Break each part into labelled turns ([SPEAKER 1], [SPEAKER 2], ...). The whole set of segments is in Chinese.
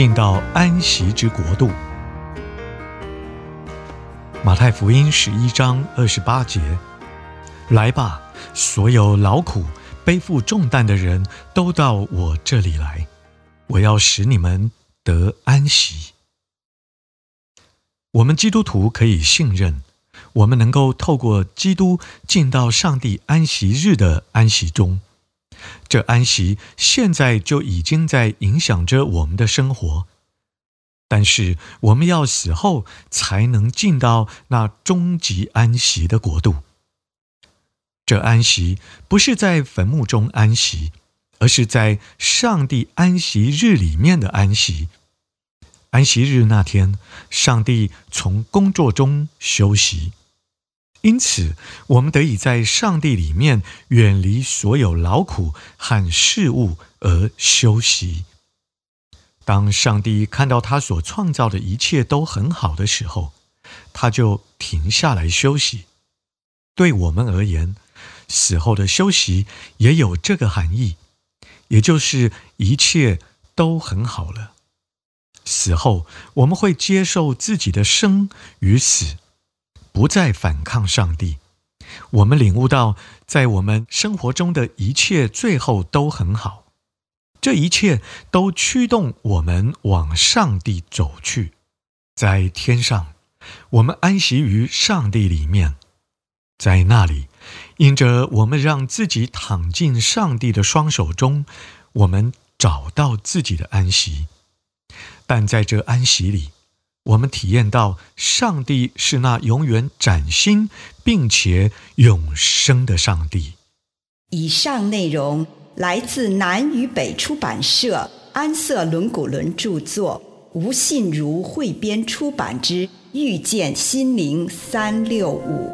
[SPEAKER 1] 进到安息之国度。马太福音十一章二十八节：来吧，所有劳苦背负重担的人都到我这里来，我要使你们得安息。我们基督徒可以信任，我们能够透过基督进到上帝安息日的安息中。这安息现在就已经在影响着我们的生活，但是我们要死后才能进到那终极安息的国度。这安息不是在坟墓中安息，而是在上帝安息日里面的安息。安息日那天，上帝从工作中休息。因此，我们得以在上帝里面远离所有劳苦和事物而休息。当上帝看到他所创造的一切都很好的时候，他就停下来休息。对我们而言，死后的休息也有这个含义，也就是一切都很好了。死后，我们会接受自己的生与死。不再反抗上帝，我们领悟到，在我们生活中的一切最后都很好，这一切都驱动我们往上帝走去。在天上，我们安息于上帝里面，在那里，因着我们让自己躺进上帝的双手中，我们找到自己的安息。但在这安息里，我们体验到，上帝是那永远崭新并且永生的上帝。
[SPEAKER 2] 以上内容来自南与北出版社安瑟伦古伦著作，吴信如汇编出版之《遇见心灵三六五》。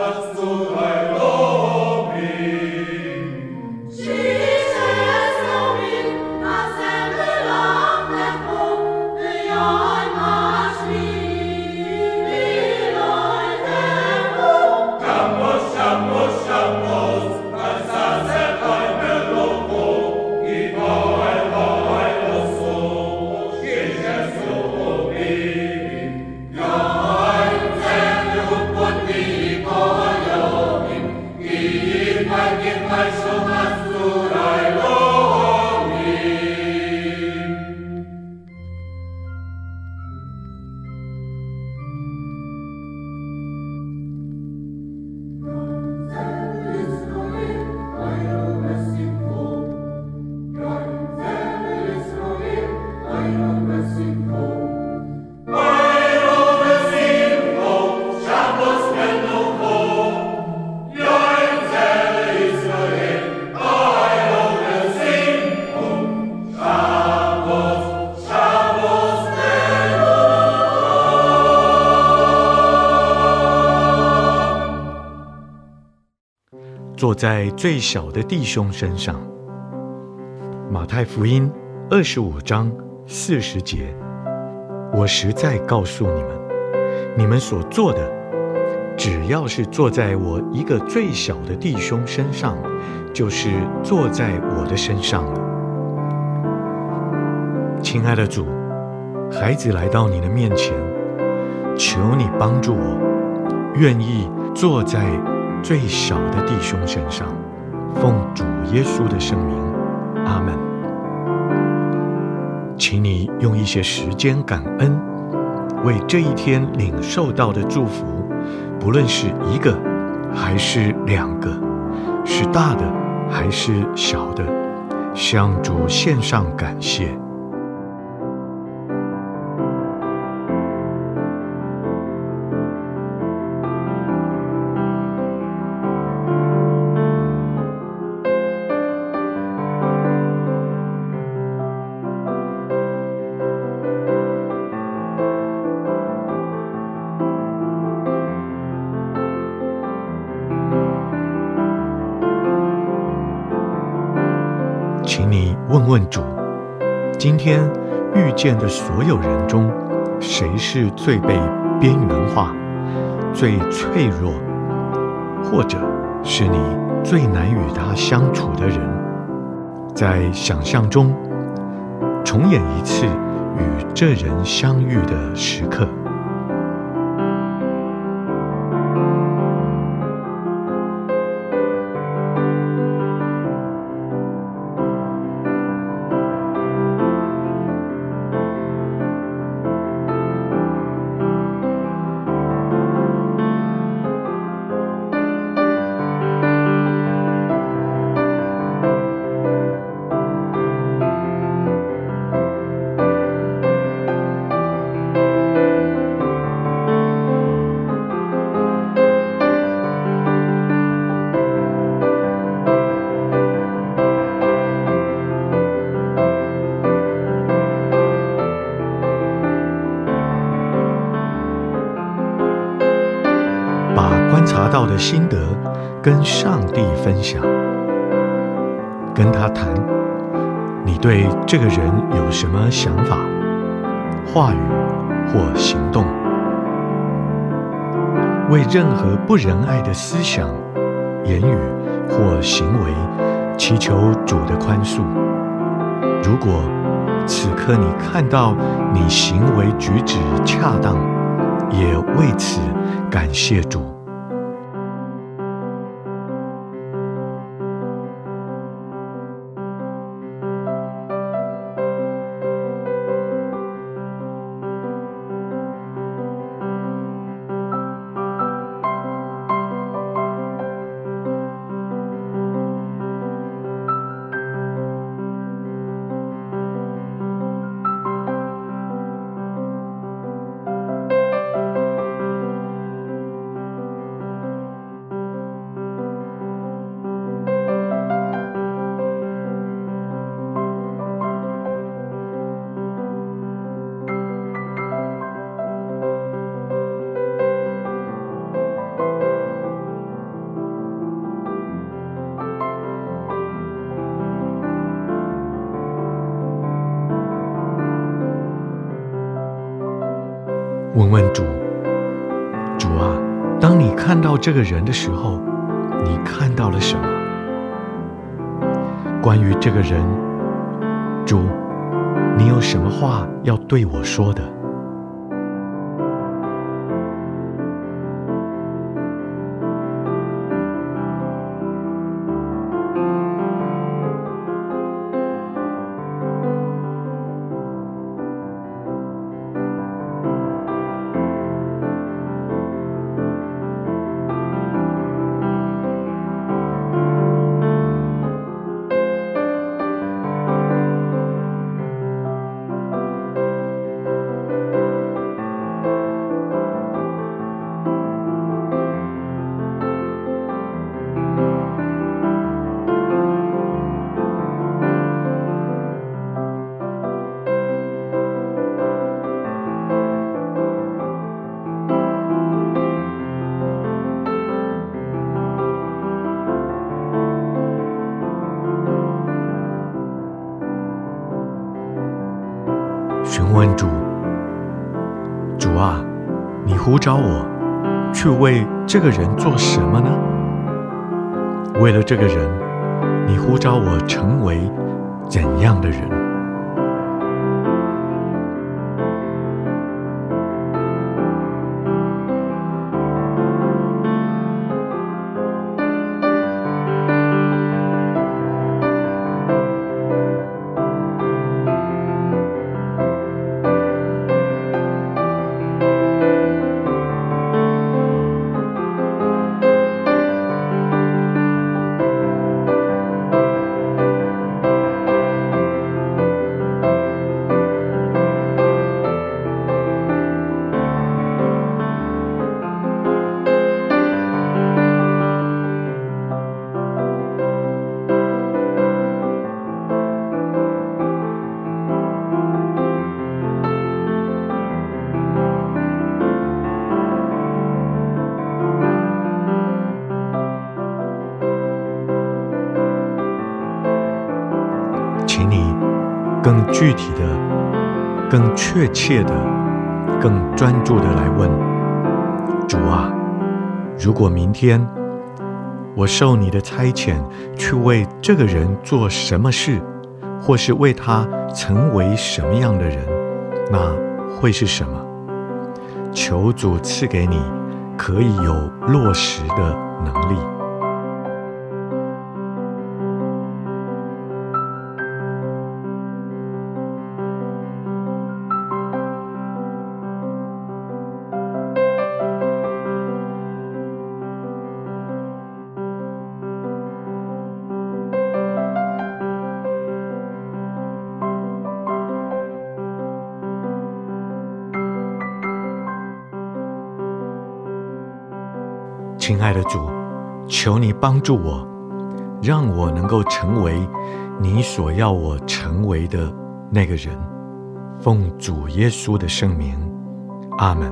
[SPEAKER 1] But 坐在最小的弟兄身上。马太福音二十五章四十节，我实在告诉你们，你们所做的，只要是坐在我一个最小的弟兄身上，就是坐在我的身上了。亲爱的主，孩子来到你的面前，求你帮助我，愿意坐在最小的弟兄身上，奉主耶稣的圣名，阿门。请你用一些时间感恩，为这一天领受到的祝福，不论是一个还是两个，是大的还是小的，向主献上感谢。问主，今天遇见的所有人中，谁是最被边缘化、最脆弱，或者是你最难与他相处的人？在想象中，重演一次与这人相遇的时刻。心得，跟上帝分享，跟他谈，你对这个人有什么想法、话语或行动？为任何不仁爱的思想、言语或行为，祈求主的宽恕。如果此刻你看到你行为举止恰当，也为此感谢主。问问主，主啊，当你看到这个人的时候，你看到了什么？关于这个人，主，你有什么话要对我说的？这个人做什么呢？为了这个人，你呼召我成为怎样的人？更具体的、更确切的、更专注的来问主啊，如果明天我受你的差遣去为这个人做什么事，或是为他成为什么样的人，那会是什么？求主赐给你可以有落实的能力。亲爱的主，求你帮助我，让我能够成为你所要我成为的那个人。奉主耶稣的圣名，阿门。